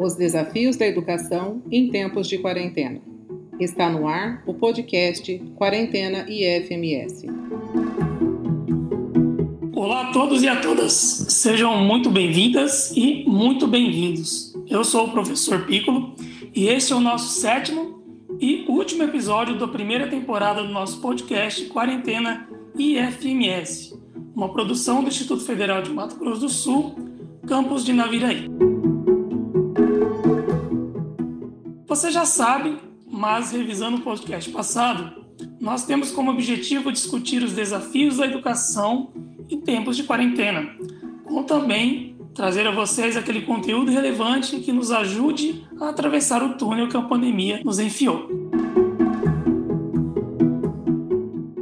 Os desafios da educação em tempos de quarentena. Está no ar o podcast Quarentena IFMS. Olá a todos e a todas, sejam muito bem-vindas e muito bem-vindos. Eu sou o professor Piccolo e esse é o nosso sétimo e último episódio da primeira temporada do nosso podcast Quarentena IFMS, uma produção do Instituto Federal de Mato Grosso do Sul, campus de Naviraí. Você já sabe, mas revisando o podcast passado, nós temos como objetivo discutir os desafios da educação em tempos de quarentena, com também trazer a vocês aquele conteúdo relevante que nos ajude a atravessar o túnel que a pandemia nos enfiou.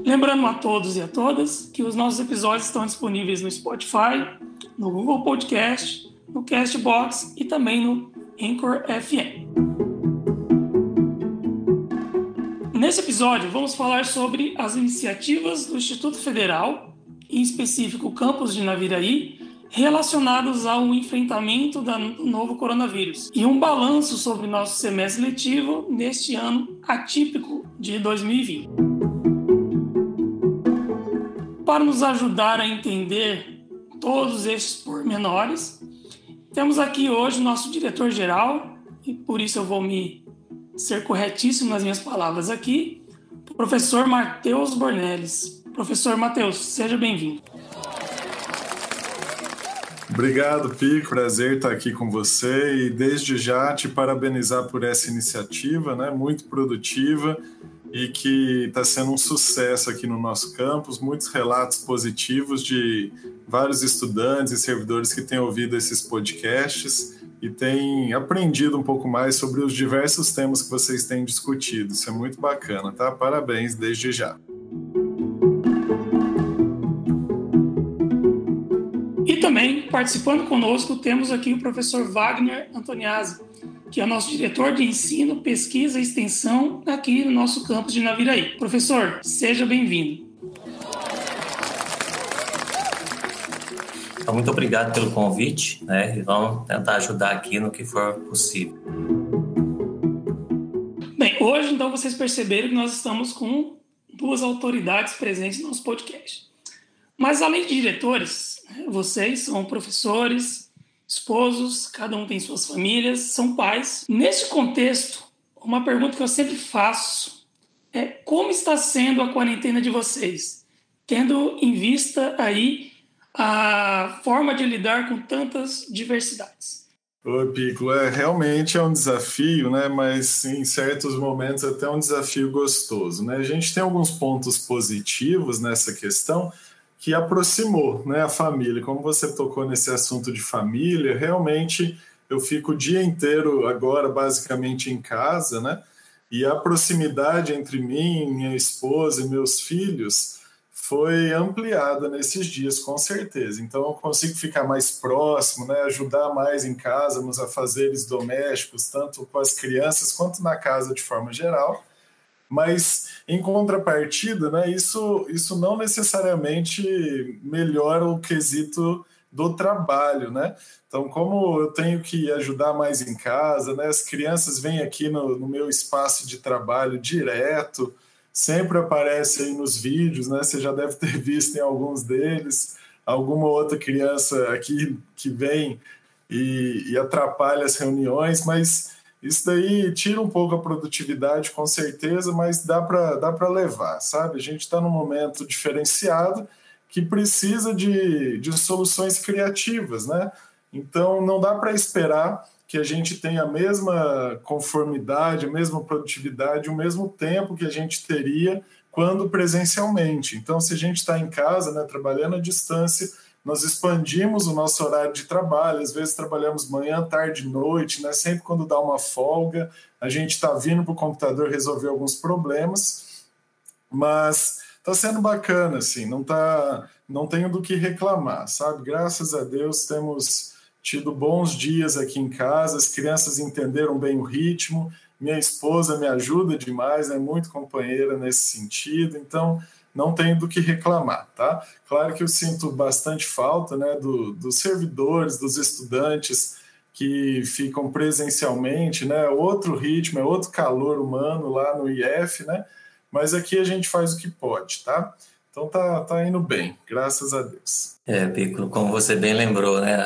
Lembrando a todos e a todas que os nossos episódios estão disponíveis no Spotify, no Google Podcast, no Castbox e também no Anchor FM. Nesse episódio, vamos falar sobre as iniciativas do Instituto Federal, em específico o campus de Naviraí, relacionados ao enfrentamento do novo coronavírus e um balanço sobre nosso semestre letivo neste ano atípico de 2020. Para nos ajudar a entender todos esses pormenores, temos aqui hoje o nosso diretor-geral, e por isso eu vou me ser corretíssimo nas minhas palavras aqui, professor Matheus Bornelles. Professor Matheus, seja bem-vindo. Obrigado, Pico. Prazer estar aqui com você e desde já te parabenizar por essa iniciativa, né? Muito produtiva e que está sendo um sucesso aqui no nosso campus. Muitos relatos positivos de vários estudantes e servidores que têm ouvido esses podcasts e tem aprendido um pouco mais sobre os diversos temas que vocês têm discutido. Isso é muito bacana, tá? Parabéns desde já. E também, participando conosco, temos aqui o professor Wagner Antoniazzi, que é nosso diretor de ensino, pesquisa e extensão aqui no nosso campus de Naviraí. Professor, seja bem-vindo. Então, muito obrigado pelo convite, né? E vamos tentar ajudar aqui no que for possível. Bem, hoje, então, vocês perceberam que nós estamos com duas autoridades presentes no nosso podcast. Mas, além de diretores, vocês são professores, esposos, cada um tem suas famílias, são pais. Neste contexto, uma pergunta que eu sempre faço é como está sendo a quarentena de vocês, tendo em vista aí a forma de lidar com tantas diversidades. Oi, Piccolo, é, realmente é um desafio, né? mas em certos momentos até um desafio gostoso. Né? A gente tem alguns pontos positivos nessa questão que aproximou né, a família. Como você tocou nesse assunto de família, realmente eu fico o dia inteiro agora basicamente em casa, né? E a proximidade entre mim, minha esposa e meus filhos foi ampliada nesses dias, com certeza. Então, eu consigo ficar mais próximo, né, ajudar mais em casa, nos afazeres domésticos, tanto com as crianças quanto na casa de forma geral. Mas, em contrapartida, né, isso, isso não necessariamente melhora o quesito do trabalho, né? Então, como eu tenho que ajudar mais em casa, né, as crianças vêm aqui no, no meu espaço de trabalho direto, sempre aparece aí nos vídeos, né? Você já deve ter visto em alguns deles, alguma outra criança aqui que vem e, e atrapalha as reuniões, mas isso daí tira um pouco a produtividade, com certeza, mas dá para dá levar, sabe? A gente está num momento diferenciado que precisa de, de soluções criativas, né? Então não dá para esperar que a gente tenha a mesma conformidade, a mesma produtividade, o mesmo tempo que a gente teria quando presencialmente. Então, se a gente está em casa, né, trabalhando à distância, nós expandimos o nosso horário de trabalho, às vezes trabalhamos manhã, tarde, noite, né? sempre quando dá uma folga, a gente está vindo para o computador resolver alguns problemas, mas está sendo bacana, assim, não, tá, não tenho do que reclamar, sabe? Graças a Deus temos tido bons dias aqui em casa, as crianças entenderam bem o ritmo, minha esposa me ajuda demais, é muito companheira nesse sentido, então não tenho do que reclamar, tá? Claro que eu sinto bastante falta, né, do, dos servidores, dos estudantes que ficam presencialmente, né? Outro ritmo, é outro calor humano lá no IF, né? Mas aqui a gente faz o que pode, tá? Então tá, tá indo bem, graças a Deus. É, Pico, como você bem lembrou, né?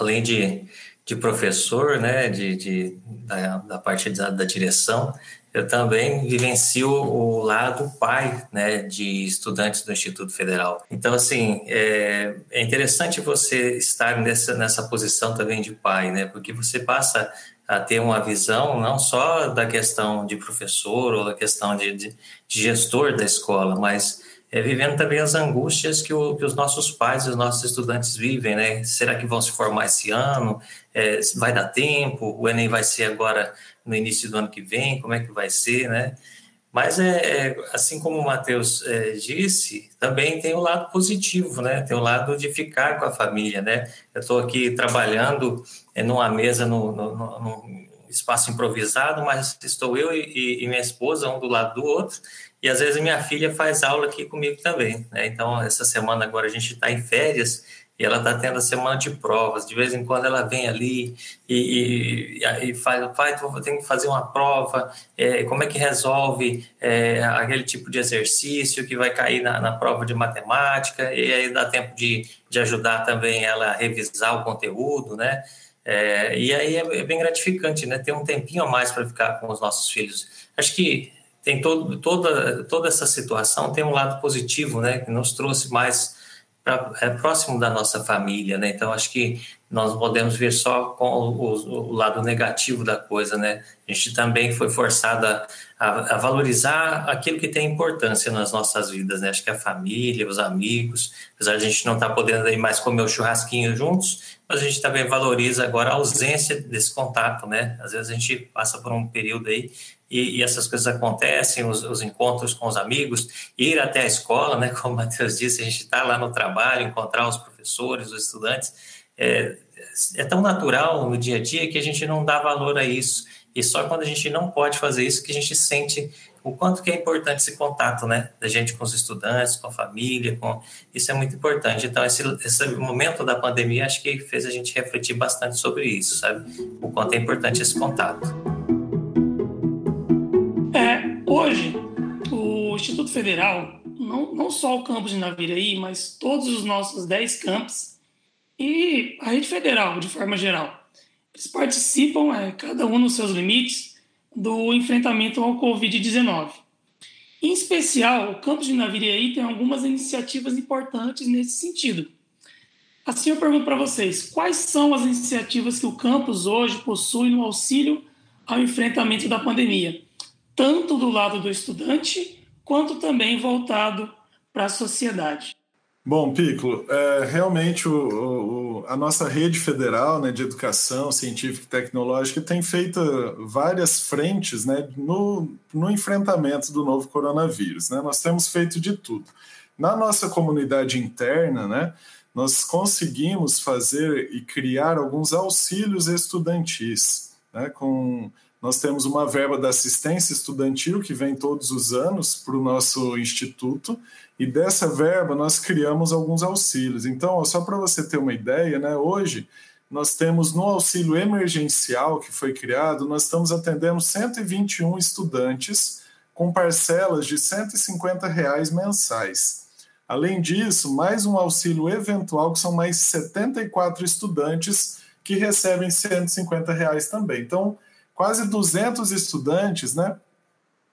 Além de, de professor, né? De, de da, da parte da, da direção, eu também vivencio o lado pai, né? De estudantes do Instituto Federal. Então, assim, é, é interessante você estar nessa, nessa posição também de pai, né? Porque você passa a ter uma visão não só da questão de professor ou da questão de, de, de gestor da escola, mas é, vivendo também as angústias que, o, que, os nossos pais e os nossos estudantes vivem, né? Será que vão se formar esse ano? É, vai dar tempo? O Enem vai ser agora no início do ano que vem? Como é que vai ser, né? Mas, é, é assim como o Matheus é, disse, também tem o lado positivo, né? Tem o lado de ficar com a família, né? Eu estou aqui trabalhando é, numa mesa, no, no, no, espaço improvisado, mas estou eu e, e minha esposa, um do lado do outro, e às vezes minha filha faz aula aqui comigo também. Né? Então, essa semana agora a gente está em férias e ela está tendo a semana de provas. De vez em quando ela vem ali e, e, e faz, pai, eu tenho que fazer uma prova, é, como é que resolve é, aquele tipo de exercício que vai cair na, na, prova de matemática, e aí dá tempo de, de ajudar também ela a revisar o conteúdo, né? É, e aí é, é bem gratificante, né? Ter um tempinho a mais para ficar com os nossos filhos. Acho que tem todo, toda, toda essa situação tem um lado positivo, né, que nos trouxe mais pra, é, próximo da nossa família, né? Então acho que nós podemos ver só com o, o, lado negativo da coisa, né? A gente também foi forçado a, a, valorizar aquilo que tem importância nas nossas vidas, né? Acho que a família, os amigos, apesar de a gente não estar tá podendo mais comer o churrasquinho juntos, mas a gente também valoriza agora a ausência desse contato, né? Às vezes a gente passa por um período aí e, e essas coisas acontecem, os, os, encontros com os amigos, ir até a escola, né? Como o Matheus disse, a gente está lá no trabalho, encontrar os professores, os estudantes, é, é tão natural no dia a dia que a gente não dá valor a isso. E só quando a gente não pode fazer isso que a gente sente o quanto que é importante esse contato, né? Da gente com os estudantes, com a família, com isso é muito importante. Então esse, esse momento da pandemia acho que fez a gente refletir bastante sobre isso, sabe? O quanto é importante esse contato. Hoje, o Instituto Federal, não, não só o campus de Naviraí, mas todos os nossos 10 campos e a rede federal, de forma geral, eles participam, é, cada um nos seus limites, do enfrentamento ao Covid-19. Em especial, o campus de Naviraí tem algumas iniciativas importantes nesse sentido. Assim, eu pergunto para vocês, quais são as iniciativas que o campus hoje possui no auxílio ao enfrentamento da pandemia? tanto do lado do estudante, quanto também voltado para a sociedade. Bom, Piccolo, é, realmente o, o, a nossa rede federal né, de educação científica e tecnológica tem feito várias frentes né, no, no enfrentamento do novo coronavírus. Né? Nós temos feito de tudo. Na nossa comunidade interna, né, nós conseguimos fazer e criar alguns auxílios estudantis, né, com nós temos uma verba da assistência estudantil que vem todos os anos para o nosso instituto, e dessa verba nós criamos alguns auxílios. Então, só para você ter uma ideia, né, hoje nós temos no auxílio emergencial que foi criado, nós estamos atendendo 121 estudantes com parcelas de 150 reais mensais. Além disso, mais um auxílio eventual, que são mais 74 estudantes que recebem 150 reais também. Então, quase 200 estudantes, né,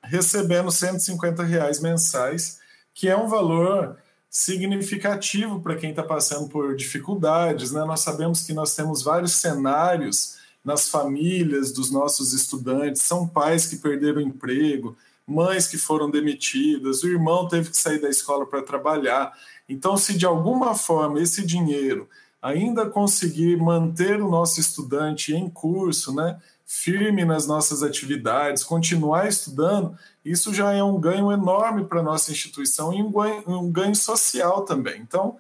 recebendo 150 reais mensais, que é um valor significativo para quem está passando por dificuldades. Né? Nós sabemos que nós temos vários cenários nas famílias dos nossos estudantes, são pais que perderam o emprego, mães que foram demitidas, o irmão teve que sair da escola para trabalhar. Então, se de alguma forma esse dinheiro ainda conseguir manter o nosso estudante em curso, né, firme nas nossas atividades, continuar estudando, isso já é um ganho enorme para a nossa instituição e um ganho, um ganho, social também. Então,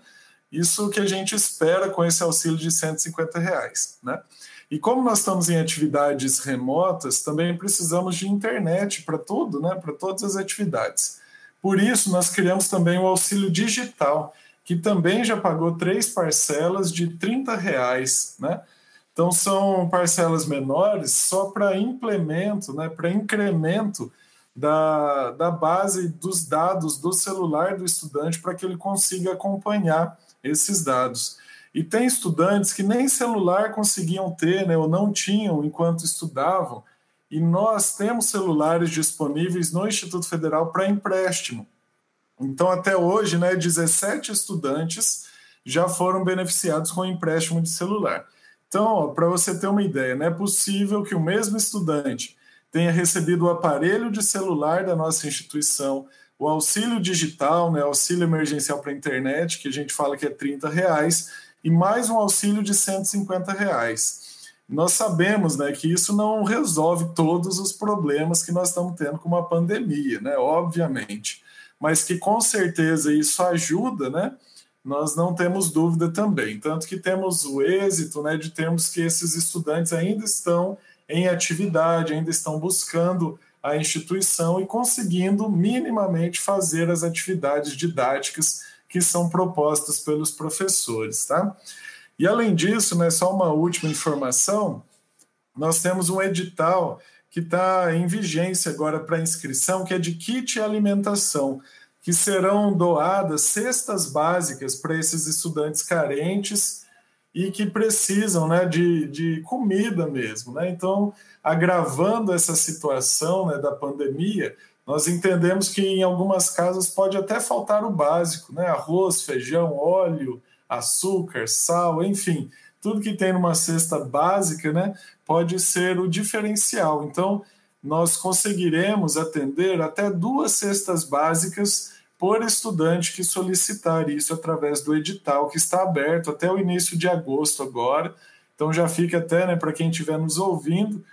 isso que a gente espera com esse auxílio de 150 reais. Né? E como nós estamos em atividades remotas, também precisamos de internet para tudo, né? para todas as atividades. Por isso, nós criamos também o auxílio digital, que também já pagou três parcelas de 30 reais, né? Então, são parcelas menores só para implemento, né, para incremento da, da base dos dados do celular do estudante para que ele consiga acompanhar esses dados. E tem estudantes que nem celular conseguiam ter, né, ou não tinham enquanto estudavam, e nós temos celulares disponíveis no Instituto Federal para empréstimo. Então, até hoje, né, 17 estudantes já foram beneficiados com empréstimo de celular. Então, para você ter uma ideia, não é possível que o mesmo estudante tenha recebido o aparelho de celular da nossa instituição, o auxílio digital, né, auxílio emergencial para a internet, que a gente fala que é 30 reais, e mais um auxílio de 150 reais. Nós sabemos né, que isso não resolve todos os problemas que nós estamos tendo com a pandemia, né, obviamente, mas que com certeza isso ajuda, né, nós não temos dúvida também. Tanto que temos o êxito né, de termos que esses estudantes ainda estão em atividade, ainda estão buscando a instituição e conseguindo minimamente fazer as atividades didáticas que são propostas pelos professores, tá? E além disso, né, só uma última informação, nós temos um edital que está em vigência agora para inscrição, que é de kit alimentação, que serão doadas cestas básicas para esses estudantes carentes e que precisam né, de, de comida mesmo. Né? Então, agravando essa situação né, da pandemia, nós entendemos que em algumas casas pode até faltar o básico, né? Arroz, feijão, óleo, açúcar, sal, enfim, tudo que tem numa cesta básica, né, pode ser o diferencial. Então, nós conseguiremos atender até duas cestas básicas por estudante que solicitar isso através do edital que está aberto até o início de agosto agora. Então já fica até, né, para quem estiver nos ouvindo,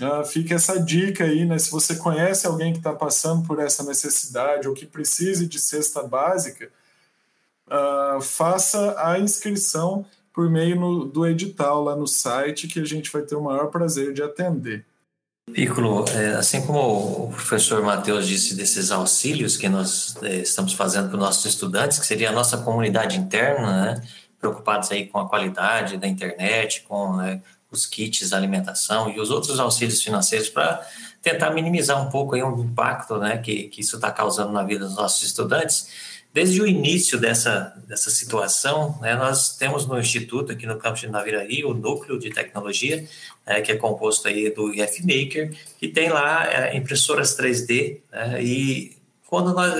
Uh, fica essa dica aí, né? Se você conhece alguém que está passando por essa necessidade ou que precise de cesta básica, uh, faça a inscrição por meio no, do edital lá no site, que a gente vai ter o maior prazer de atender. Piccolo, é, assim como o professor Matheus disse desses auxílios que nós é, estamos fazendo para os nossos estudantes, que seria a nossa comunidade interna, né? preocupados aí com a qualidade da internet, com né, os kits alimentação e os outros auxílios financeiros para tentar minimizar um pouco aí o impacto né, que, que isso está causando na vida dos nossos estudantes. Desde o início dessa, dessa situação, né, nós temos no Instituto, aqui no campus de Naviraí, o Núcleo de Tecnologia, né, que é composto aí do IF Maker, que tem lá é, impressoras 3D, né, e quando nós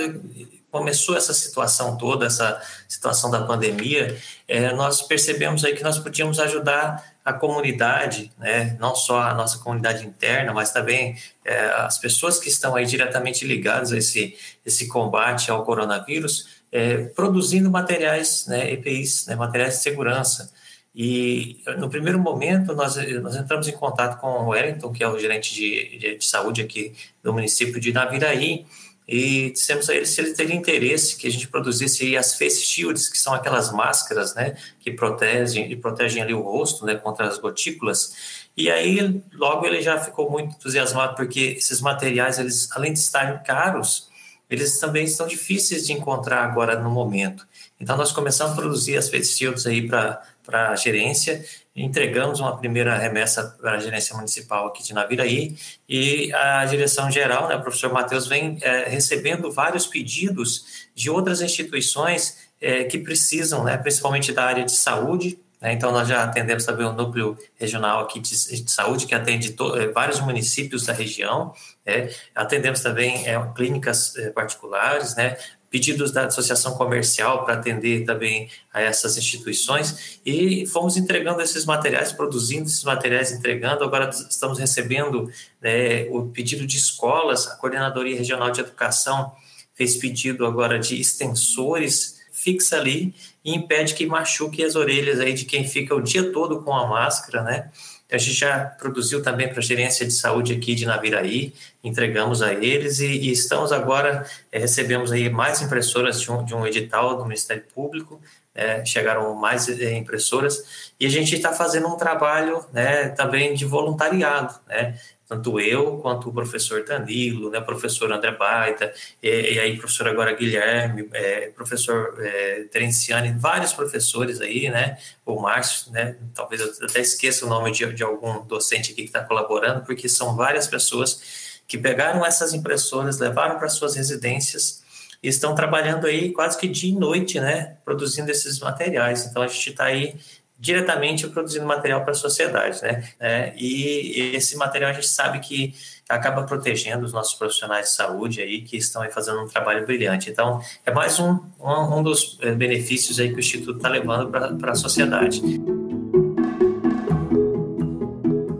começou essa situação toda, essa situação da pandemia, é, nós percebemos aí que nós podíamos ajudar a comunidade, né, não só a nossa comunidade interna, mas também é, as pessoas que estão aí diretamente ligadas a esse, esse combate ao coronavírus, é, produzindo materiais, né, EPIs, né, materiais de segurança. E no primeiro momento nós, nós entramos em contato com o Wellington, que é o gerente de, de, de saúde aqui do município de Naviraí, e dissemos a ele se ele teria interesse que a gente produzisse as face shields, que são aquelas máscaras, né, que protegem e protegem ali o rosto, né, contra as gotículas. E aí logo ele já ficou muito entusiasmado porque esses materiais, eles além de estarem caros, eles também estão difíceis de encontrar agora no momento. Então nós começamos a produzir as face shields aí para para a gerência, entregamos uma primeira remessa para a gerência municipal aqui de Naviraí e a direção geral, né, o professor Matheus, vem é, recebendo vários pedidos de outras instituições é, que precisam, né, principalmente da área de saúde, né, então nós já atendemos também o núcleo regional aqui de, de saúde que atende é, vários municípios da região, né, atendemos também é, clínicas é, particulares, né, pedidos da associação comercial para atender também a essas instituições e fomos entregando esses materiais, produzindo esses materiais, entregando. Agora estamos recebendo né, o pedido de escolas, a Coordenadoria Regional de Educação fez pedido agora de extensores fixa ali e impede que machuque as orelhas aí de quem fica o dia todo com a máscara, né? A gente já produziu também para a gerência de saúde aqui de Naviraí, entregamos a eles e, e estamos agora, é, recebemos aí mais impressoras de um, de um edital do Ministério Público, é, chegaram mais é, impressoras e a gente está fazendo um trabalho né, também de voluntariado, né? Tanto eu quanto o professor Danilo, né, professor André Baita, e, e aí professor agora Guilherme, é, professor é, Terenciani, vários professores aí, né, o Márcio, né, talvez eu até esqueça o nome de, de algum docente aqui que está colaborando, porque são várias pessoas que pegaram essas impressoras, levaram para suas residências e estão trabalhando aí quase que dia e noite, né, produzindo esses materiais. Então a gente está aí diretamente produzindo material para a sociedade, né? É, e esse material a gente sabe que acaba protegendo os nossos profissionais de saúde aí que estão aí fazendo um trabalho brilhante. Então é mais um, um, um dos é, benefícios aí que o Instituto está levando para a sociedade.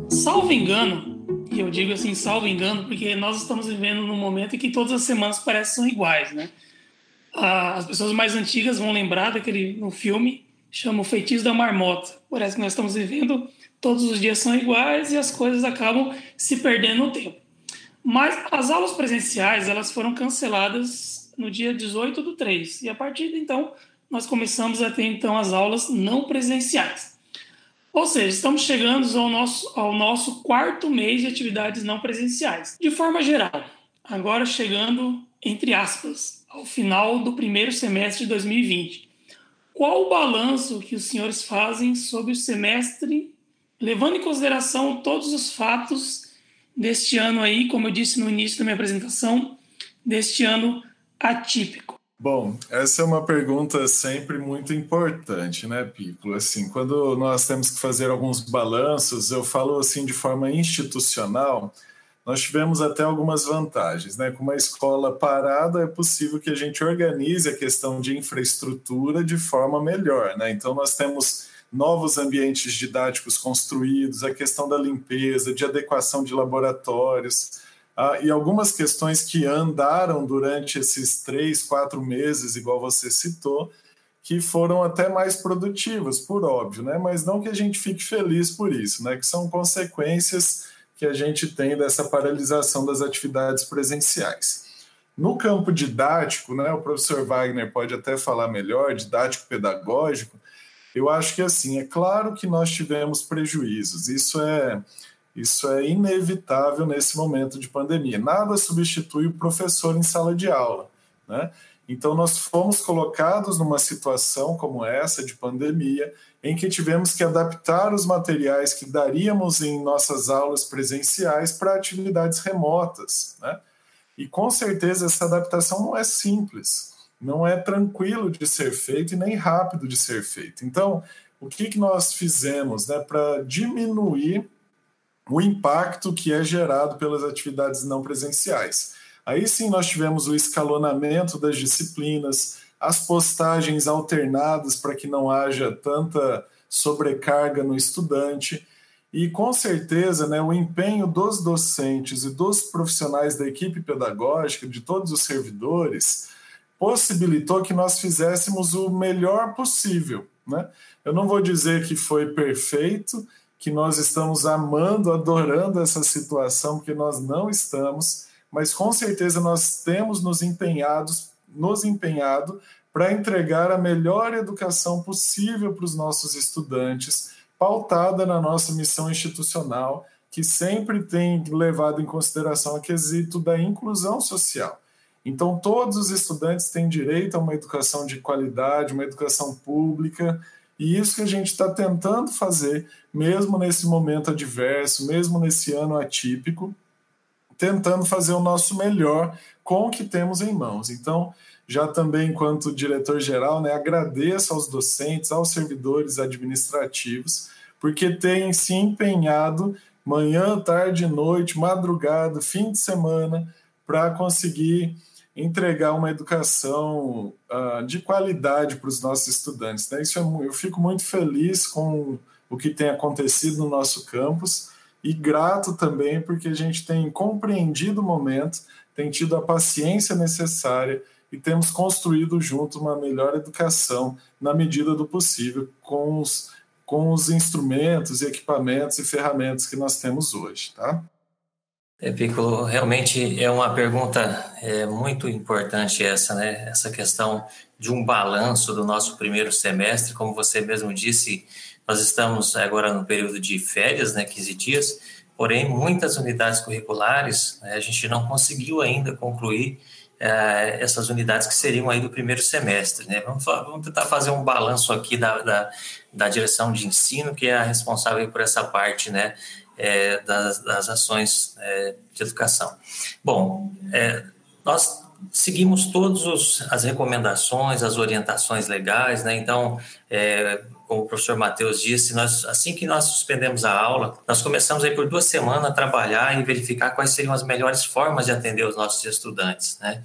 Salvo engano, e eu digo assim, salvo engano, porque nós estamos vivendo num momento em que todas as semanas parecem iguais, né? Ah, as pessoas mais antigas vão lembrar daquele no filme chama o feitiço da marmota. Parece que nós estamos vivendo, todos os dias são iguais e as coisas acabam se perdendo no tempo. Mas as aulas presenciais, elas foram canceladas no dia 18 do 3. E a partir de então, nós começamos a ter então as aulas não presenciais. Ou seja, estamos chegando ao nosso, ao nosso quarto mês de atividades não presenciais. De forma geral, agora chegando, entre aspas, ao final do primeiro semestre de 2020. Qual o balanço que os senhores fazem sobre o semestre, levando em consideração todos os fatos deste ano aí, como eu disse no início da minha apresentação, deste ano atípico? Bom, essa é uma pergunta sempre muito importante, né, Pico? Assim, quando nós temos que fazer alguns balanços, eu falo assim de forma institucional, nós tivemos até algumas vantagens. Né? Com uma escola parada, é possível que a gente organize a questão de infraestrutura de forma melhor. Né? Então, nós temos novos ambientes didáticos construídos, a questão da limpeza, de adequação de laboratórios. Ah, e algumas questões que andaram durante esses três, quatro meses, igual você citou, que foram até mais produtivas, por óbvio, né? mas não que a gente fique feliz por isso, né? que são consequências que a gente tem dessa paralisação das atividades presenciais. No campo didático, né, o professor Wagner pode até falar melhor, didático pedagógico, eu acho que assim, é claro que nós tivemos prejuízos, isso é isso é inevitável nesse momento de pandemia. Nada substitui o professor em sala de aula, né? Então, nós fomos colocados numa situação como essa de pandemia, em que tivemos que adaptar os materiais que daríamos em nossas aulas presenciais para atividades remotas. Né? E com certeza essa adaptação não é simples, não é tranquilo de ser feito e nem rápido de ser feito. Então, o que, que nós fizemos né, para diminuir o impacto que é gerado pelas atividades não presenciais? Aí sim nós tivemos o escalonamento das disciplinas, as postagens alternadas para que não haja tanta sobrecarga no estudante. E com certeza, né, o empenho dos docentes e dos profissionais da equipe pedagógica, de todos os servidores, possibilitou que nós fizéssemos o melhor possível. Né? Eu não vou dizer que foi perfeito, que nós estamos amando, adorando essa situação, porque nós não estamos mas com certeza nós temos nos empenhados, nos empenhado para entregar a melhor educação possível para os nossos estudantes, pautada na nossa missão institucional, que sempre tem levado em consideração o quesito da inclusão social. Então, todos os estudantes têm direito a uma educação de qualidade, uma educação pública, e isso que a gente está tentando fazer, mesmo nesse momento adverso, mesmo nesse ano atípico, tentando fazer o nosso melhor com o que temos em mãos. Então, já também, enquanto diretor-geral, né, agradeço aos docentes, aos servidores administrativos, porque têm se empenhado manhã, tarde, noite, madrugada, fim de semana, para conseguir entregar uma educação uh, de qualidade para os nossos estudantes. Né? Isso é, eu fico muito feliz com o que tem acontecido no nosso campus e grato também porque a gente tem compreendido o momento, tem tido a paciência necessária e temos construído junto uma melhor educação na medida do possível com os, com os instrumentos, equipamentos e ferramentas que nós temos hoje, tá? É, Piccolo, realmente é uma pergunta é, muito importante essa, né? Essa questão de um balanço do nosso primeiro semestre, como você mesmo disse, nós estamos agora no período de férias, né, 15 dias, porém, muitas unidades curriculares né, a gente não conseguiu ainda concluir é, essas unidades que seriam aí do primeiro semestre. Né? Vamos, vamos tentar fazer um balanço aqui da, da, da, direção de ensino, que é a responsável por essa parte né, é, das, das, ações é, de educação. Bom, nós seguimos todas as recomendações, as orientações legais, né? Então, é, como o professor Matheus disse, nós, assim que nós suspendemos a aula, nós começamos aí por duas semanas a trabalhar e verificar quais seriam as melhores formas de atender os nossos estudantes, né?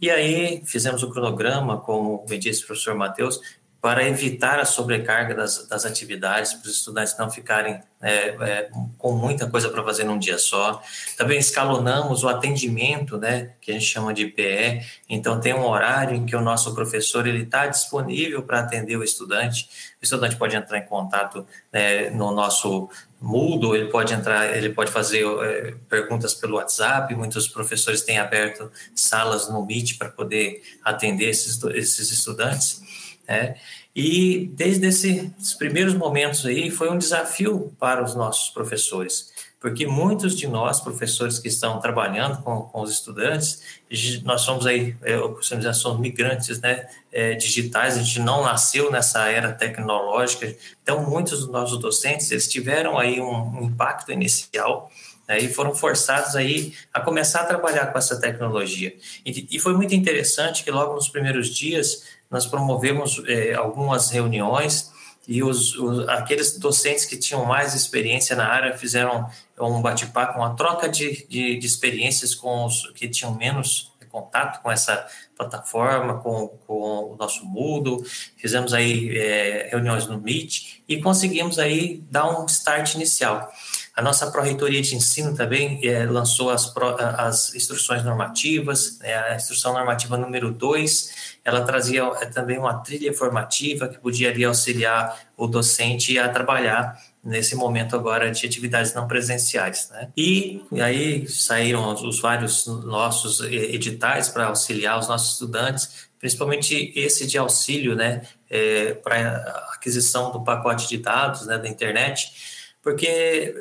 E aí fizemos o cronograma, como me disse o professor Matheus, para evitar a sobrecarga das, das atividades, para os estudantes não ficarem é, é, com muita coisa para fazer num dia só. Também escalonamos o atendimento, né, que a gente chama de PE. Então tem um horário em que o nosso professor está disponível para atender o estudante. O estudante pode entrar em contato né, no nosso Moodle, ele pode entrar, ele pode fazer é, perguntas pelo WhatsApp. Muitos professores têm aberto salas no Meet para poder atender esses, esses estudantes. Né? E desde esses primeiros momentos aí foi um desafio para os nossos professores, porque muitos de nós, professores que estão trabalhando com, com os estudantes, nós somos aí, é, eu somos migrantes né, é, digitais, a gente não nasceu nessa era tecnológica, então muitos dos nossos docentes, eles tiveram aí um, um impacto inicial, né, e foram forçados aí a começar a trabalhar com essa tecnologia. E, e foi muito interessante que logo nos primeiros dias nós promovemos é, algumas reuniões e os, os, aqueles docentes que tinham mais experiência na área fizeram um bate-papo, uma troca de, de, de, experiências com os que tinham menos contato com essa plataforma, com, com o nosso Moodle, fizemos aí é, reuniões no Meet e conseguimos aí dar um start inicial. A nossa Pró-Reitoria de Ensino também é, lançou as, as instruções normativas, é, a instrução normativa número 2, ela trazia é, também uma trilha formativa que podia ali, auxiliar o docente a trabalhar nesse momento agora de atividades não presenciais. Né? E aí saíram os vários nossos editais para auxiliar os nossos estudantes, principalmente esse de auxílio né, é, para aquisição do pacote de dados né, da internet, porque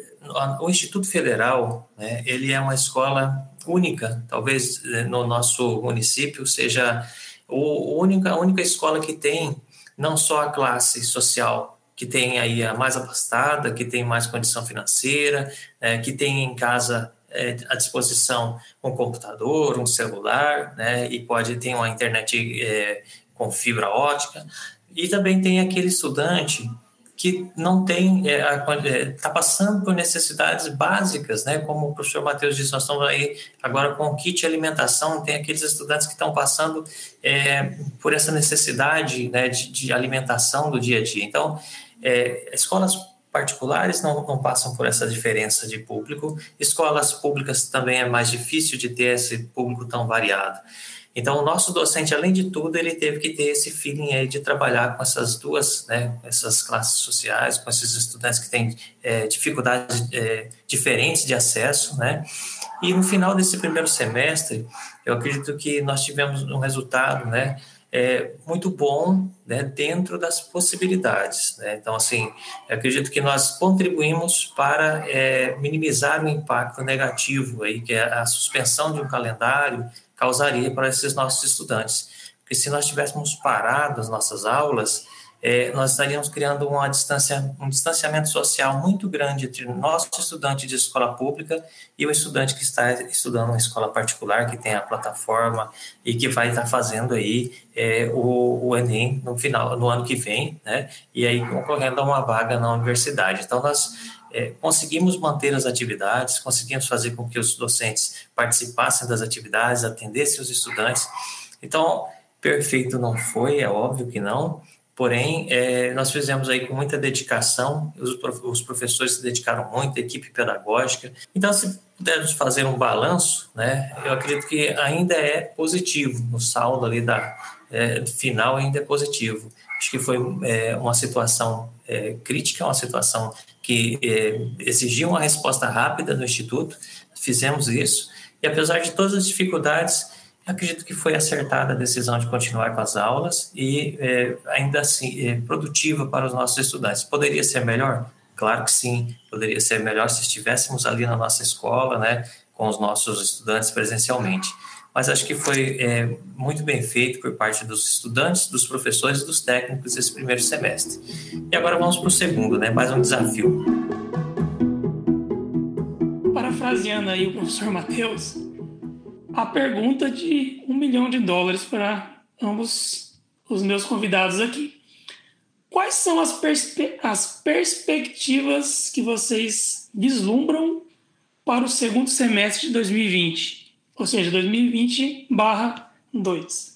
o Instituto Federal, né, ele é uma escola única, talvez eh, no nosso município seja o única, a única escola que tem não só a classe social que tem aí a mais abastada, que tem mais condição financeira, é, que tem em casa é, à disposição um computador, um celular, né, e pode ter uma internet é, com fibra ótica, e também tem aquele estudante que não tem, está é, é tá passando por necessidades básicas, né? Como o professor Matheus disse, nós estamos aí agora com o kit alimentação, tem aqueles estudantes que estão passando é, por essa necessidade né, de, de, alimentação do dia a dia. Então, é, escolas particulares não, não, passam por essa diferença de público, escolas públicas também é mais difícil de ter esse público tão variado. Então, o nosso docente, além de tudo, ele teve que ter esse feeling aí de trabalhar com essas duas, né, essas classes sociais, com esses estudantes que têm é, dificuldades é, diferentes de acesso, né? E no final desse primeiro semestre, eu acredito que nós tivemos um resultado, né, é, muito bom, né, dentro das possibilidades, né? Então, assim, acredito que nós contribuímos para é, minimizar o impacto negativo aí, que a suspensão de um calendário causaria para esses nossos estudantes. Porque se nós tivéssemos parado as nossas aulas, é, nós estaríamos criando uma distância, um distanciamento social muito grande entre o nosso estudante de escola pública e o estudante que está estudando uma escola particular, que tem a plataforma e que vai estar fazendo aí é, o, o, Enem no final, no ano que vem, né? E aí concorrendo a uma vaga na universidade. Então, nós é, conseguimos manter as atividades, conseguimos fazer com que os docentes participassem das atividades, atendessem os estudantes. Então, perfeito não foi, é óbvio que não, porém, é, nós fizemos aí com muita dedicação, os, os professores se dedicaram muito, a equipe pedagógica. Então, se pudermos fazer um balanço, né, eu acredito que ainda é positivo, o saldo ali da é, final ainda é positivo. Acho que foi é, uma situação é, crítica, uma situação que é, exigia uma resposta rápida do Instituto, fizemos isso, e apesar de todas as dificuldades, acredito que foi acertada a decisão de continuar com as aulas e é, ainda assim é, produtiva para os nossos estudantes. Poderia ser melhor? Claro que sim, poderia ser melhor se estivéssemos ali na nossa escola, né, com os nossos estudantes presencialmente. Mas acho que foi é, muito bem feito por parte dos estudantes, dos professores e dos técnicos esse primeiro semestre. E agora vamos para o segundo, né, mais um desafio. Parafraseando aí o professor Matheus, a pergunta de um milhão de dólares para ambos os meus convidados aqui. Quais são as, perspe as perspectivas que vocês vislumbram para o segundo semestre de 2020? Ou seja, 2020 barra 2.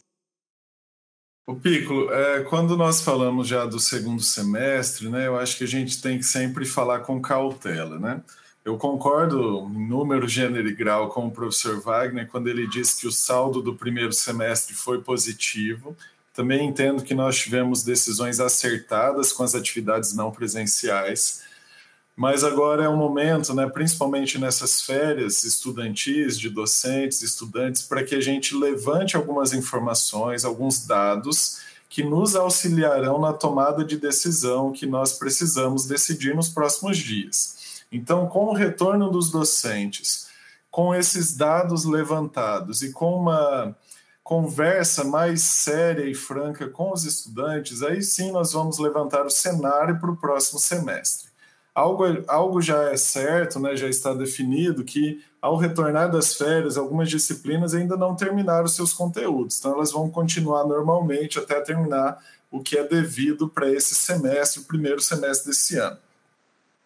O Piccolo, é, quando nós falamos já do segundo semestre, né, eu acho que a gente tem que sempre falar com cautela, né? Eu concordo em número, gênero e grau com o professor Wagner quando ele diz que o saldo do primeiro semestre foi positivo também entendo que nós tivemos decisões acertadas com as atividades não presenciais, mas agora é um momento, né, principalmente nessas férias estudantis, de docentes, estudantes, para que a gente levante algumas informações, alguns dados que nos auxiliarão na tomada de decisão que nós precisamos decidir nos próximos dias. Então, com o retorno dos docentes, com esses dados levantados e com uma conversa mais séria e franca com os estudantes, aí sim nós vamos levantar o cenário para o próximo semestre. Algo, algo já é certo, né, já está definido que ao retornar das férias, algumas disciplinas ainda não terminaram seus conteúdos, então elas vão continuar normalmente até terminar o que é devido para esse semestre, o primeiro semestre desse ano.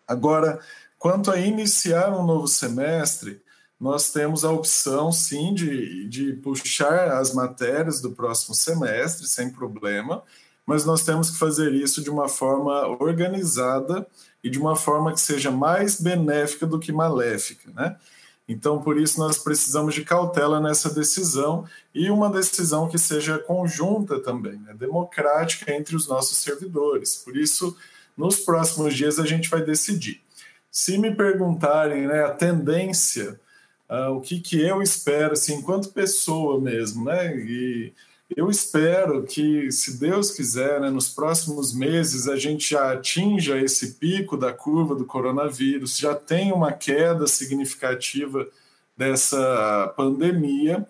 Agora, quanto a iniciar um novo semestre, nós temos a opção, sim, de, de puxar as matérias do próximo semestre, sem problema, mas nós temos que fazer isso de uma forma organizada e de uma forma que seja mais benéfica do que maléfica, né? Então, por isso, nós precisamos de cautela nessa decisão e uma decisão que seja conjunta também, né? democrática entre os nossos servidores. Por isso, nos próximos dias, a gente vai decidir. Se me perguntarem né, a tendência uh, o que, que eu espero, assim, enquanto pessoa mesmo, né? E eu espero que, se Deus quiser, né, nos próximos meses a gente já atinja esse pico da curva do coronavírus, já tenha uma queda significativa dessa pandemia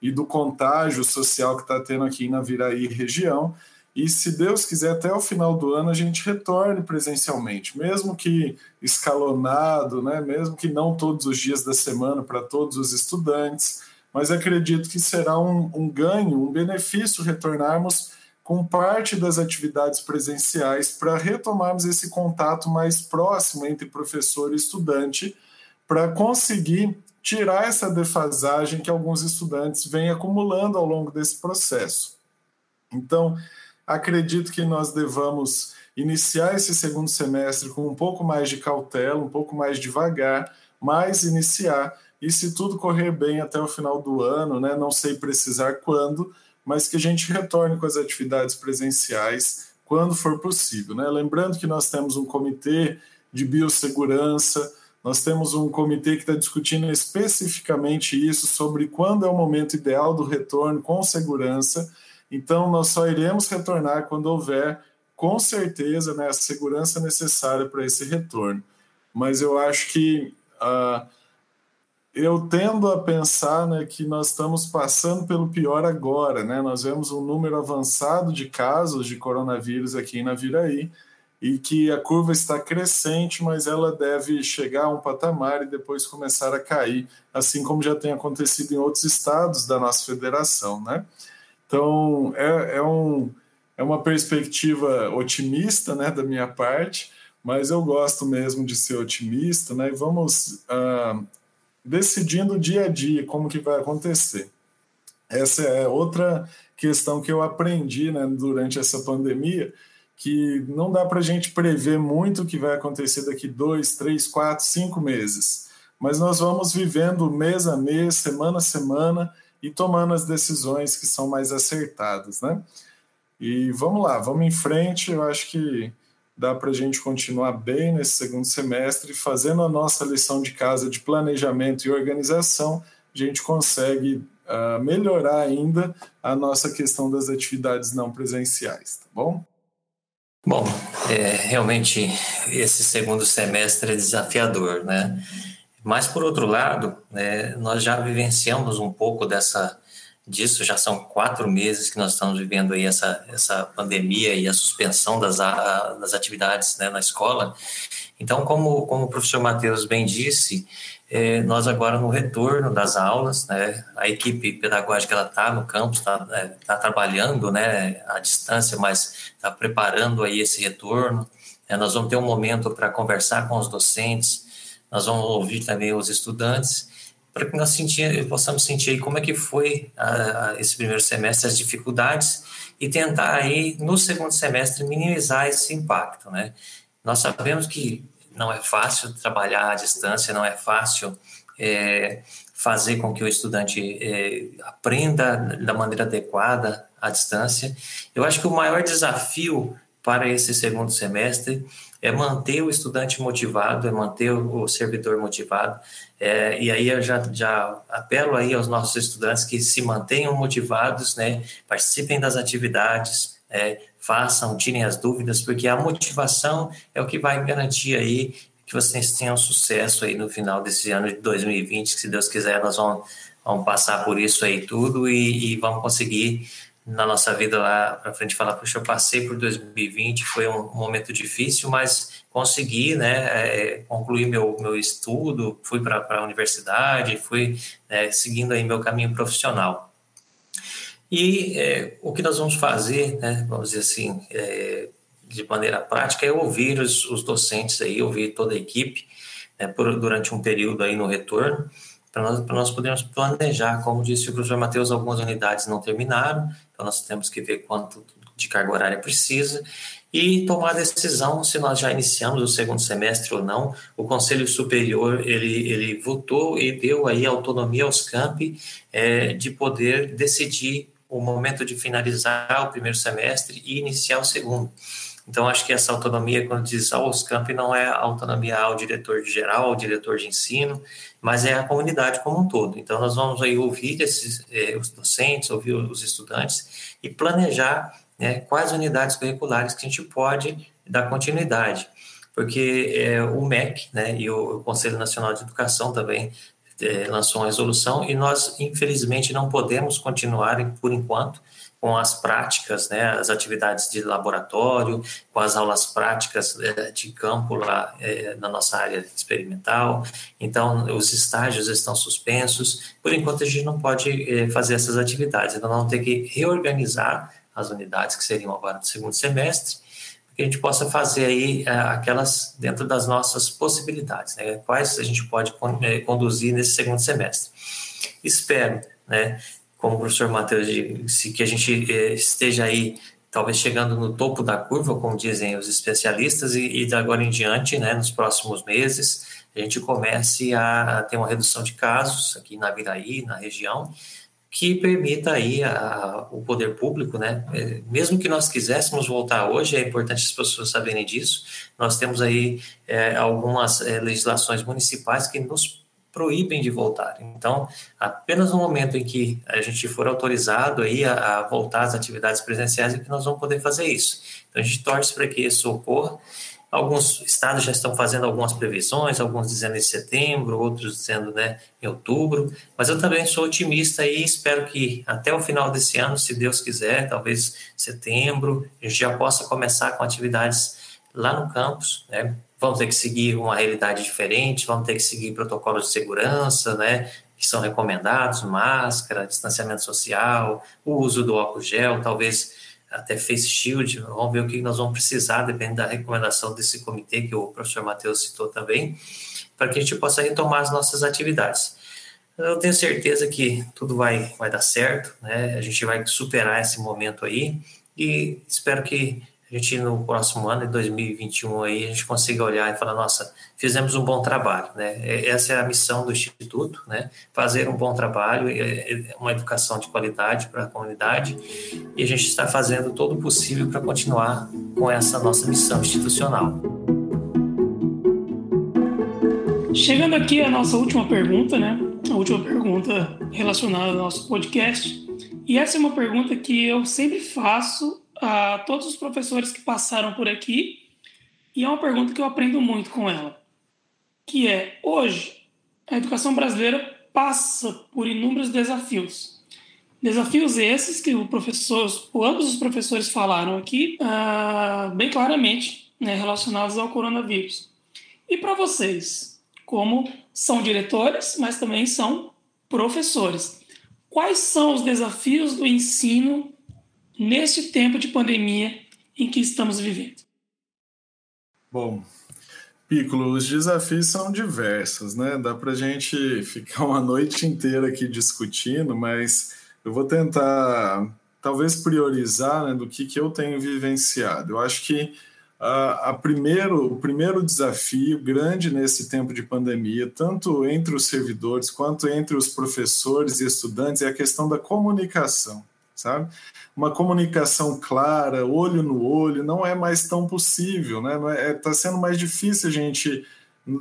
e do contágio social que está tendo aqui na Viraí região, e se Deus quiser, até o final do ano a gente retorne presencialmente, mesmo que escalonado, né? mesmo que não todos os dias da semana para todos os estudantes, mas acredito que será um, um ganho, um benefício retornarmos com parte das atividades presenciais para retomarmos esse contato mais próximo entre professor e estudante, para conseguir tirar essa defasagem que alguns estudantes vêm acumulando ao longo desse processo. Então, acredito que nós devamos iniciar esse segundo semestre com um pouco mais de cautela, um pouco mais devagar, mas iniciar. E se tudo correr bem até o final do ano, né, não sei precisar quando, mas que a gente retorne com as atividades presenciais quando for possível. Né? Lembrando que nós temos um comitê de biossegurança, nós temos um comitê que está discutindo especificamente isso, sobre quando é o momento ideal do retorno com segurança então, nós só iremos retornar quando houver, com certeza, né, a segurança necessária para esse retorno. Mas eu acho que uh, eu tendo a pensar né, que nós estamos passando pelo pior agora. Né? Nós vemos um número avançado de casos de coronavírus aqui na Viraí e que a curva está crescente, mas ela deve chegar a um patamar e depois começar a cair, assim como já tem acontecido em outros estados da nossa federação. Né? Então, é, é, um, é uma perspectiva otimista né, da minha parte, mas eu gosto mesmo de ser otimista, né? E vamos ah, decidindo dia a dia como que vai acontecer. Essa é outra questão que eu aprendi né, durante essa pandemia, que não dá para a gente prever muito o que vai acontecer daqui dois, três, quatro, cinco meses. Mas nós vamos vivendo mês a mês, semana a semana, e tomando as decisões que são mais acertadas, né? E vamos lá, vamos em frente. Eu acho que dá para a gente continuar bem nesse segundo semestre, fazendo a nossa lição de casa de planejamento e organização, a gente consegue uh, melhorar ainda a nossa questão das atividades não presenciais, tá bom? Bom, é, realmente esse segundo semestre é desafiador, né? Mas por outro lado, né, nós já vivenciamos um pouco dessa disso, já são quatro meses que nós estamos vivendo aí essa, essa pandemia e a suspensão das, a, das atividades né, na escola. Então, como, como o professor Matheus bem disse, é, nós agora no retorno das aulas, né, a equipe pedagógica está no campus, está é, tá trabalhando, né, à distância, mas está preparando aí esse retorno. É, nós vamos ter um momento para conversar com os docentes, nós vamos ouvir também os estudantes para que nós sentir, possamos sentir aí como é que foi a, a, esse primeiro semestre, as dificuldades e tentar aí no segundo semestre minimizar esse impacto, né? Nós sabemos que não é fácil trabalhar à distância, não é fácil é, fazer com que o estudante é, aprenda da maneira adequada à distância. Eu acho que o maior desafio para esse segundo semestre é manter o estudante motivado, é manter o servidor motivado. É, e aí eu já, já apelo aí aos nossos estudantes que se mantenham motivados, né, participem das atividades, é, façam, tirem as dúvidas, porque a motivação é o que vai garantir aí que vocês tenham sucesso aí no final desse ano de 2020, que se Deus quiser nós vamos, vamos passar por isso aí tudo e, e vamos conseguir na nossa vida lá para frente falar, puxa, eu passei por 2020, foi um momento difícil, mas consegui, né, é, concluir meu, meu estudo, fui para a universidade, fui é, seguindo aí meu caminho profissional. E é, o que nós vamos fazer, né, vamos dizer assim, é, de maneira prática, é ouvir os, os, docentes aí, ouvir toda a equipe, né, por, durante um período aí no retorno, para nós, nós podermos planejar. Como disse o professor Matheus, algumas unidades não terminaram, então nós temos que ver quanto de carga horária precisa e tomar a decisão se nós já iniciamos o segundo semestre ou não. O Conselho Superior ele, ele votou e deu aí autonomia aos campi é, de poder decidir o momento de finalizar o primeiro semestre e iniciar o segundo. Então, acho que essa autonomia, quando diz aos campi, não é autonomia ao diretor geral, ao diretor de ensino, mas é a comunidade como um todo. Então, nós vamos aí ouvir esses, eh, os docentes, ouvir os estudantes e planejar né, quais unidades curriculares que a gente pode dar continuidade. Porque eh, o MEC né, e o Conselho Nacional de Educação também eh, lançou uma resolução e nós, infelizmente, não podemos continuar, por enquanto, com as práticas, né, as atividades de laboratório, com as aulas práticas é, de campo lá é, na nossa área experimental. Então, os estágios estão suspensos. Por enquanto, a gente não pode é, fazer essas atividades. Então, vamos ter que reorganizar as unidades que seriam agora do segundo semestre, que a gente possa fazer aí aquelas dentro das nossas possibilidades, né? Quais a gente pode conduzir nesse segundo semestre. Espero, né, como o professor Matheus disse, que a gente eh, esteja aí talvez chegando no topo da curva, como dizem os especialistas, e, e de agora em diante, né, nos próximos meses, a gente comece a, a ter uma redução de casos aqui na Viraí, na região, que permita aí a, o poder público, né? Eh, mesmo que nós quiséssemos voltar hoje, é importante as pessoas saberem disso. Nós temos aí é, algumas é, legislações municipais que nos proíbem de voltar. Então, apenas no momento em que a gente for autorizado aí a, a voltar às atividades presenciais é que nós vamos poder fazer isso. Então, a gente torce para que isso ocorra. Alguns estados já estão fazendo algumas previsões, alguns dizendo em setembro, outros dizendo né, em outubro, mas eu também sou otimista e espero que até o final desse ano, se Deus quiser, talvez setembro, a gente já possa começar com atividades lá no campus, né, vamos ter que seguir uma realidade diferente, vamos ter que seguir protocolos de segurança, né, que são recomendados, máscara, distanciamento social, o uso do álcool gel, talvez até face shield, vamos ver o que nós vamos precisar, depende da recomendação desse comitê que o professor Matheus citou também, para que a gente possa retomar as nossas atividades. Eu tenho certeza que tudo vai, vai dar certo, né? a gente vai superar esse momento aí e espero que gente no próximo ano, em 2021, aí, a gente consiga olhar e falar, nossa, fizemos um bom trabalho, né? Essa é a missão do Instituto, né? Fazer um bom trabalho, uma educação de qualidade para a comunidade, e a gente está fazendo todo o possível para continuar com essa nossa missão institucional. Chegando aqui a nossa última pergunta, né? A última pergunta relacionada ao nosso podcast. E essa é uma pergunta que eu sempre faço a todos os professores que passaram por aqui e é uma pergunta que eu aprendo muito com ela, que é hoje a educação brasileira passa por inúmeros desafios. Desafios esses que o professor, ambos os professores falaram aqui uh, bem claramente, né, relacionados ao coronavírus. E para vocês, como são diretores, mas também são professores, quais são os desafios do ensino neste tempo de pandemia em que estamos vivendo? Bom, Piccolo, os desafios são diversos, né? Dá para a gente ficar uma noite inteira aqui discutindo, mas eu vou tentar, talvez, priorizar né, do que, que eu tenho vivenciado. Eu acho que a, a primeiro, o primeiro desafio grande nesse tempo de pandemia, tanto entre os servidores quanto entre os professores e estudantes, é a questão da comunicação, sabe? Uma comunicação clara, olho no olho, não é mais tão possível, né? Está é, tá sendo mais difícil a gente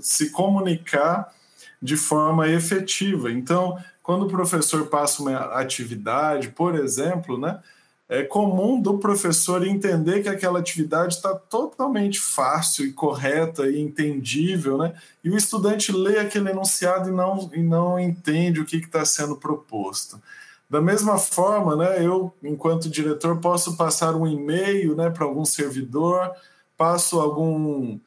se comunicar de forma efetiva. Então, quando o professor passa uma atividade, por exemplo, né? é comum do professor entender que aquela atividade está totalmente fácil e correta e entendível, né? E o estudante lê aquele enunciado e não, e não entende o que está sendo proposto. Da mesma forma, né, eu, enquanto diretor, posso passar um e-mail né, para algum servidor, passo algum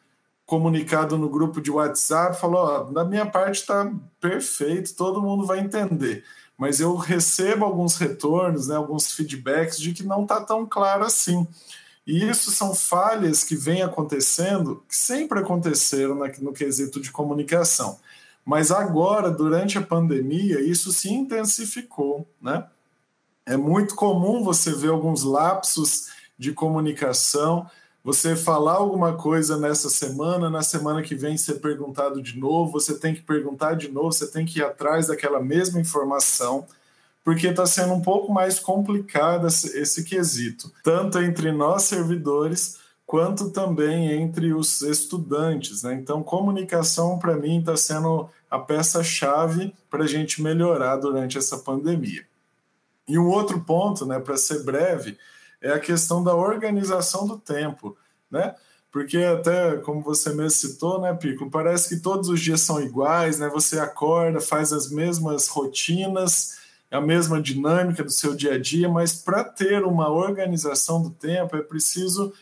comunicado no grupo de WhatsApp, falo, ó, da minha parte está perfeito, todo mundo vai entender mas eu recebo alguns retornos, né, alguns feedbacks de que não está tão claro assim. E isso são falhas que vêm acontecendo, que sempre aconteceram no quesito de comunicação. Mas agora, durante a pandemia, isso se intensificou. Né? É muito comum você ver alguns lapsos de comunicação você falar alguma coisa nessa semana, na semana que vem ser perguntado de novo, você tem que perguntar de novo, você tem que ir atrás daquela mesma informação, porque está sendo um pouco mais complicado esse, esse quesito, tanto entre nós servidores quanto também entre os estudantes. Né? Então, comunicação para mim está sendo a peça-chave para a gente melhorar durante essa pandemia. E um outro ponto, né, para ser breve, é a questão da organização do tempo, né? Porque até, como você mesmo citou, né, Pico, parece que todos os dias são iguais, né? Você acorda, faz as mesmas rotinas, a mesma dinâmica do seu dia a dia, mas para ter uma organização do tempo é preciso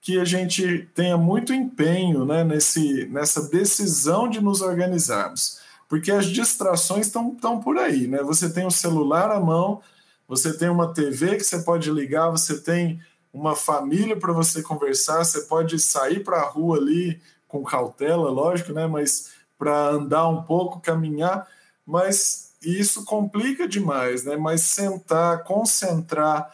que a gente tenha muito empenho né, nesse, nessa decisão de nos organizarmos. Porque as distrações estão por aí, né? Você tem o celular à mão, você tem uma TV que você pode ligar, você tem uma família para você conversar, você pode sair para a rua ali com cautela, lógico, né? Mas para andar um pouco, caminhar, mas isso complica demais, né? Mas sentar, concentrar,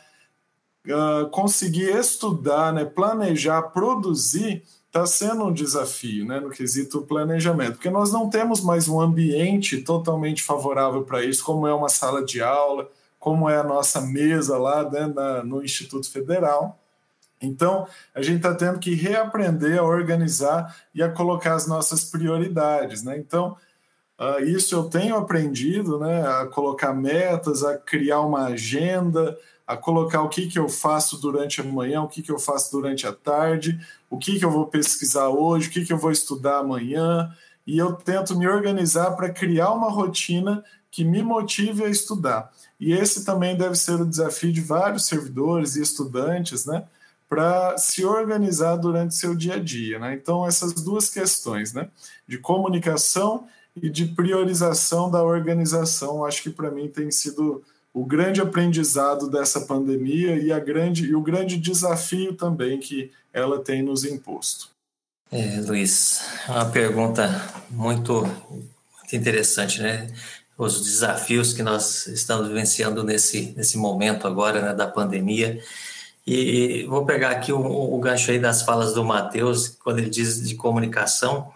uh, conseguir estudar, né? Planejar, produzir, está sendo um desafio, né? No quesito planejamento, porque nós não temos mais um ambiente totalmente favorável para isso, como é uma sala de aula como é a nossa mesa lá né, na, no Instituto Federal. Então, a gente está tendo que reaprender a organizar e a colocar as nossas prioridades. Né? Então, uh, isso eu tenho aprendido, né, a colocar metas, a criar uma agenda, a colocar o que, que eu faço durante a manhã, o que, que eu faço durante a tarde, o que, que eu vou pesquisar hoje, o que, que eu vou estudar amanhã. E eu tento me organizar para criar uma rotina que me motive a estudar. E esse também deve ser o desafio de vários servidores e estudantes, né? Para se organizar durante seu dia a dia, né? Então, essas duas questões, né? De comunicação e de priorização da organização, acho que para mim tem sido o grande aprendizado dessa pandemia e, a grande, e o grande desafio também que ela tem nos imposto. É, Luiz, uma pergunta muito, muito interessante, né? os desafios que nós estamos vivenciando nesse, nesse momento agora né, da pandemia. E, vou pegar aqui o, o gancho aí das falas do Matheus, quando ele diz de comunicação,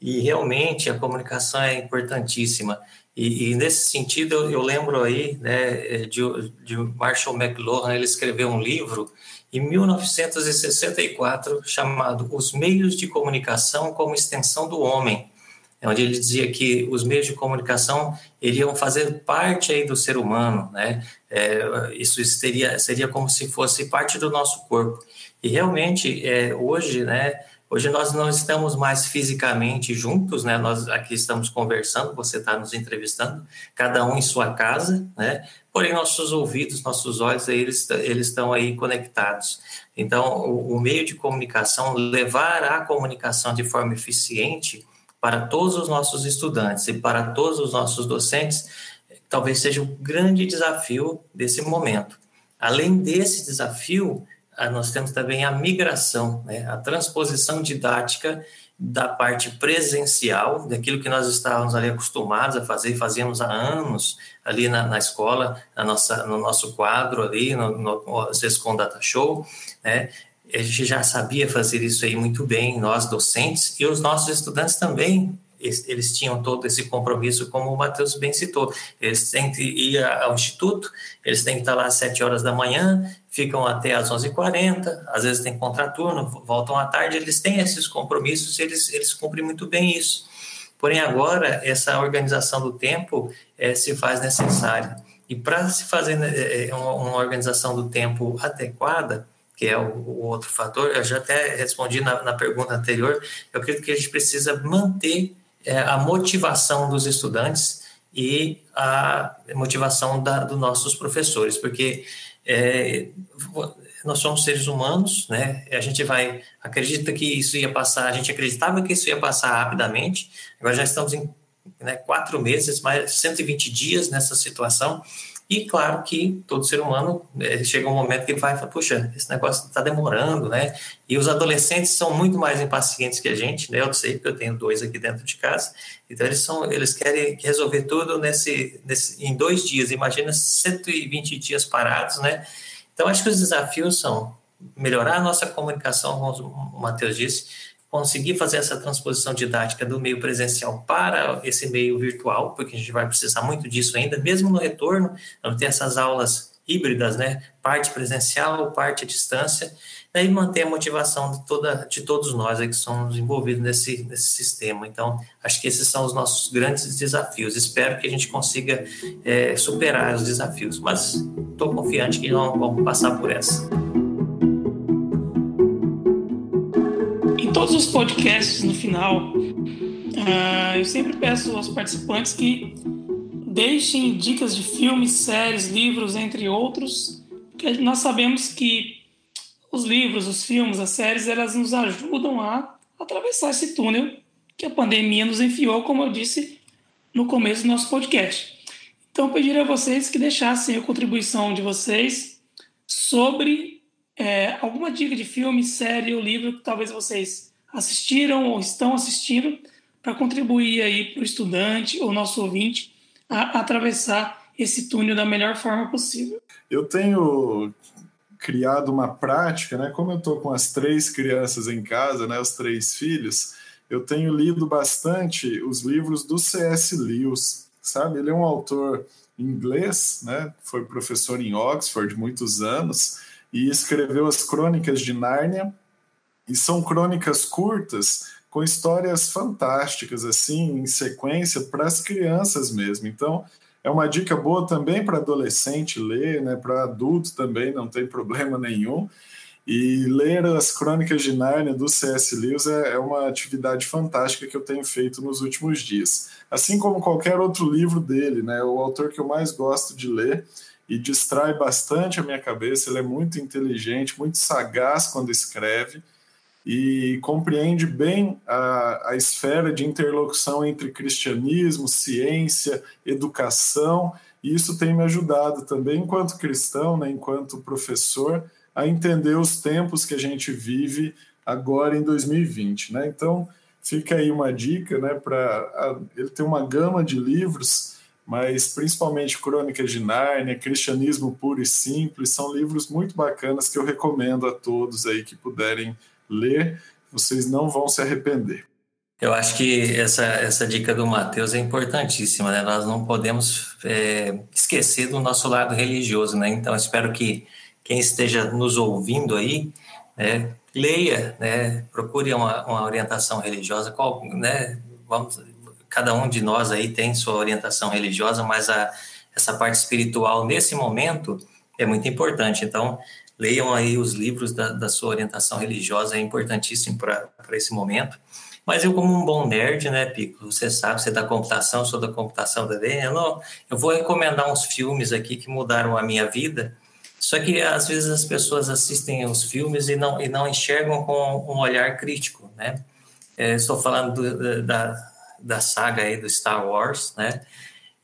e realmente a comunicação é importantíssima. E, e nesse sentido, eu, eu, lembro aí né, de, de Marshall McLuhan, ele escreveu um livro em 1964 chamado Os Meios de Comunicação como Extensão do Homem onde ele dizia que os meios de comunicação iriam fazer parte aí do ser humano, né? É, isso seria, seria como se fosse parte do nosso corpo. E realmente, é, hoje, né? Hoje nós não estamos mais fisicamente juntos, né? Nós aqui estamos conversando, você está nos entrevistando, cada um em sua casa, né? Porém, nossos ouvidos, nossos olhos, eles, eles estão aí conectados. Então, o, o meio de comunicação, levar a comunicação de forma eficiente para todos os nossos estudantes e para todos os nossos docentes, talvez seja o grande desafio desse momento. Além desse desafio, nós temos também a migração, né? a transposição didática da parte presencial, daquilo que nós estávamos ali acostumados a fazer, fazíamos há anos ali na, na escola, na nossa, no nosso quadro ali, no, no Sescom Data Show, né? A gente já sabia fazer isso aí muito bem, nós docentes, e os nossos estudantes também eles tinham todo esse compromisso, como o Matheus bem citou. Eles têm que ir ao instituto, eles têm que estar lá às 7 horas da manhã, ficam até às 11h40, às vezes tem contraturno, voltam à tarde, eles têm esses compromissos, eles, eles cumprem muito bem isso. Porém, agora, essa organização do tempo é, se faz necessária. E para se fazer é, uma, uma, organização do tempo adequada, que é o, o, outro fator, eu já até respondi na, na pergunta anterior, eu acredito que a gente precisa manter é, a motivação dos estudantes e a motivação dos nossos professores, porque é, nós somos seres humanos, né? A gente vai acredita que isso ia passar, a gente acreditava que isso ia passar rapidamente. Agora já estamos em né, quatro meses, mais 120 dias nessa situação e claro que todo ser humano é, chega um momento que vai falar, puxa, esse negócio está demorando, né? E os adolescentes são muito mais impacientes que a gente, né? Eu sei que eu tenho dois aqui dentro de casa, então eles são, eles querem resolver tudo nesse, nesse em dois dias. Imagina 120 dias parados, né? Então acho que os desafios são melhorar a nossa comunicação, como o Matheus disse, conseguir fazer essa transposição didática do meio presencial para esse meio virtual, porque a gente vai precisar muito disso ainda, mesmo no retorno, vamos ter essas aulas híbridas, né? Parte presencial, parte à distância, e manter a motivação de, toda, de todos nós que somos envolvidos nesse, nesse sistema. Então, acho que esses são os nossos grandes desafios. Espero que a gente consiga é, superar os desafios, mas estou confiante que não vamos passar por essa. Todos os podcasts, no final, uh, eu sempre peço aos participantes que deixem dicas de filmes, séries, livros, entre outros, porque nós sabemos que os livros, os filmes, as séries, elas nos ajudam a atravessar esse túnel que a pandemia nos enfiou, como eu disse no começo do nosso podcast. Então, eu pediria a vocês que deixassem a contribuição de vocês sobre é, alguma dica de filme, série ou livro que talvez vocês assistiram ou estão assistindo para contribuir aí para o estudante ou nosso ouvinte a, atravessar esse túnel da melhor forma possível. Eu tenho criado uma prática, né? Como eu estou com as três crianças em casa, né? Os três filhos, eu tenho lido bastante os livros do C.S. Lewis, sabe? Ele é um autor inglês, né? Foi professor em Oxford muitos anos e escreveu as Crônicas de Nárnia e são crônicas curtas com histórias fantásticas, assim, em sequência, para as crianças mesmo. Então, é uma dica boa também para adolescente ler, né? Para adulto também, não tem problema nenhum. E ler as Crônicas de Nárnia do C.S. Lewis é, é uma atividade fantástica que eu tenho feito nos últimos dias. Assim como qualquer outro livro dele, né? O autor que eu mais gosto de ler e distrai bastante a minha cabeça. Ele é muito inteligente, muito sagaz quando escreve e compreende bem a, a esfera de interlocução entre cristianismo, ciência, educação, e isso tem me ajudado também, enquanto cristão, né, enquanto professor, a entender os tempos que a gente vive agora em 2020. Né? Então, fica aí uma dica né, para. Ele tem uma gama de livros, mas principalmente Crônicas de Nárnia, Cristianismo Puro e Simples, são livros muito bacanas que eu recomendo a todos aí que puderem ler, vocês não vão se arrepender. Eu acho que essa, essa dica do Mateus é importantíssima, né? Nós não podemos é, esquecer do nosso lado religioso, né? Então, espero que quem esteja nos ouvindo aí, né, leia, né? Procure uma, uma orientação religiosa, qual, né? Vamos, cada um de nós aí tem sua orientação religiosa, mas a, essa parte espiritual nesse momento é muito importante. Então, leiam aí os livros da, da sua orientação religiosa, é importantíssimo para esse momento. Mas eu, como um bom nerd, né, Pico? Você sabe, você é da computação, sou da computação também. Eu, não, eu vou recomendar uns filmes aqui que mudaram a minha vida. Só que às vezes as pessoas assistem os filmes e não, e não enxergam com um olhar crítico, né? É, estou falando do, da, da saga aí do Star Wars, né?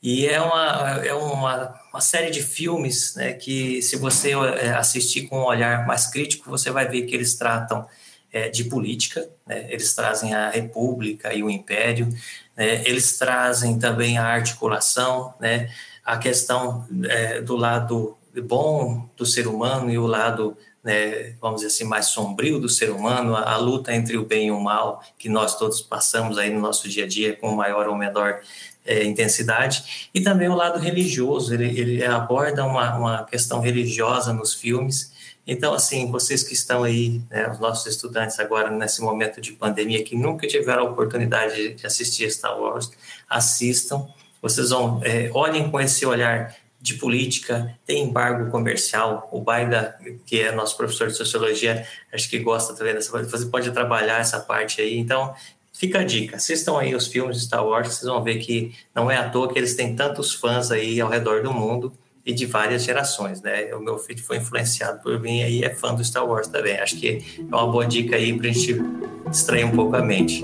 E é uma, é uma, uma série de filmes né, que, se você é, assistir com um olhar mais crítico, você vai ver que eles tratam é, de política, né? eles trazem a república e o império, né? eles trazem também a articulação, né? a questão é, do lado bom do ser humano e o lado, né, vamos dizer assim, mais sombrio do ser humano, a, a, luta entre o bem e o mal que nós todos passamos aí no nosso dia a dia com maior ou menor é, intensidade, e também o lado religioso, ele, ele aborda uma, uma questão religiosa nos filmes, então, assim, vocês que estão aí, né, os nossos estudantes agora nesse momento de pandemia, que nunca tiveram a oportunidade de assistir Star Wars, assistam. Vocês vão, é, olhem com esse olhar de política, tem embargo comercial. O Baida, que é nosso professor de sociologia, acho que gosta também dessa Você pode trabalhar essa parte aí. Então, fica a dica. Assistam aí os filmes de Star Wars, vocês vão ver que não é à toa que eles têm tantos fãs aí ao redor do mundo e de várias gerações, né? O meu filho foi influenciado por mim e é fã do Star Wars também. Acho que é uma boa dica aí para a gente distrair um pouco a mente.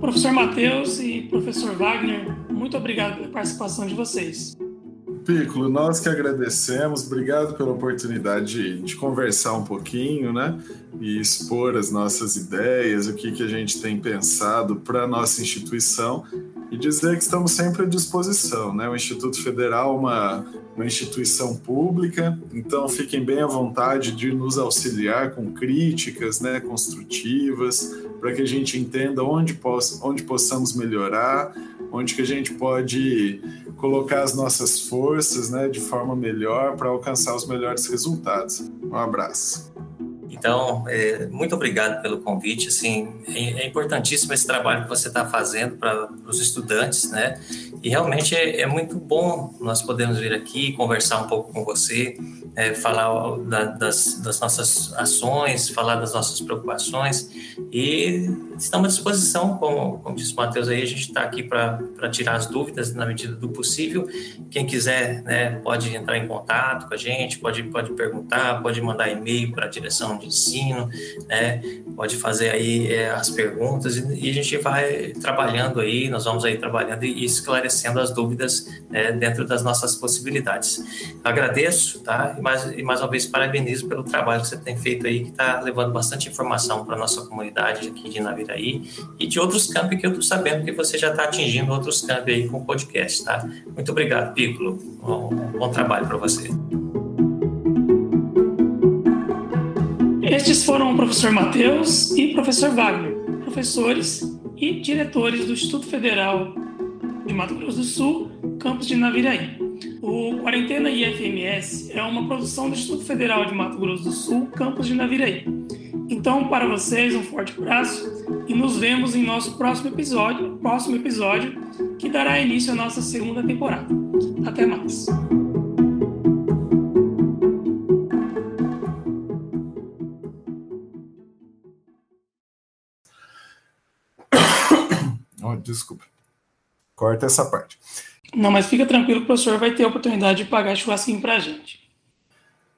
Professor Matheus professor Wagner, muito obrigado pela participação de vocês. Piccolo, nós que agradecemos, obrigado pela oportunidade de, de, conversar um pouquinho, né? E expor as nossas ideias, o que, que a gente tem pensado para a nossa instituição e dizer que estamos sempre à disposição. Né? O Instituto Federal é uma, uma instituição pública, então fiquem bem à vontade de nos auxiliar com críticas né, construtivas, para que a gente entenda onde, possa, onde possamos melhorar, onde que a gente pode colocar as nossas forças né, de forma melhor para alcançar os melhores resultados. Um abraço. Então, é, muito obrigado pelo convite. Assim, é, é importantíssimo esse trabalho que você está fazendo para os estudantes, né? E realmente é, é, muito bom nós podermos vir aqui conversar um pouco com você, é, falar da, das, das, nossas ações, falar das nossas preocupações e estamos à disposição, como, como disse o Matheus aí, a gente está aqui para tirar as dúvidas na medida do possível. Quem quiser, né, pode entrar em contato com a gente, pode, pode perguntar, pode mandar e-mail para a direção de ensino, né, pode fazer aí é, as perguntas e, e, a gente vai trabalhando aí, nós vamos aí trabalhando e esclarecendo as dúvidas né, dentro das nossas possibilidades. Agradeço, tá? E mais, e mais uma vez parabenizo pelo trabalho que você tem feito aí, que está levando bastante informação para nossa comunidade aqui de Naviraí e de outros campos que eu estou sabendo que você já está atingindo outros campos aí com o podcast, tá? Muito obrigado, Piccolo. Um bom trabalho para você. Estes foram o professor Matheus e o professor Wagner, professores e diretores do Instituto Federal de Mato Grosso do Sul, campus de Naviraí. O Quarentena IFMS é uma produção do Instituto Federal de Mato Grosso do Sul, campus de Naviraí. Então, para vocês, um forte abraço e nos vemos em nosso próximo episódio, próximo episódio, que dará início à nossa segunda temporada. Até mais. Desculpa. Corta essa parte. Não, mas fica tranquilo, o professor vai ter a oportunidade de pagar churrasquinho pra gente.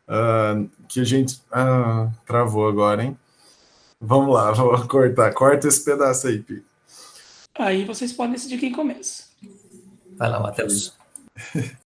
Uh, que a gente. Ah, travou agora, hein? Vamos lá, vou cortar. Corta esse pedaço aí, Pi. Aí vocês podem decidir quem começa. Vai lá, Matheus.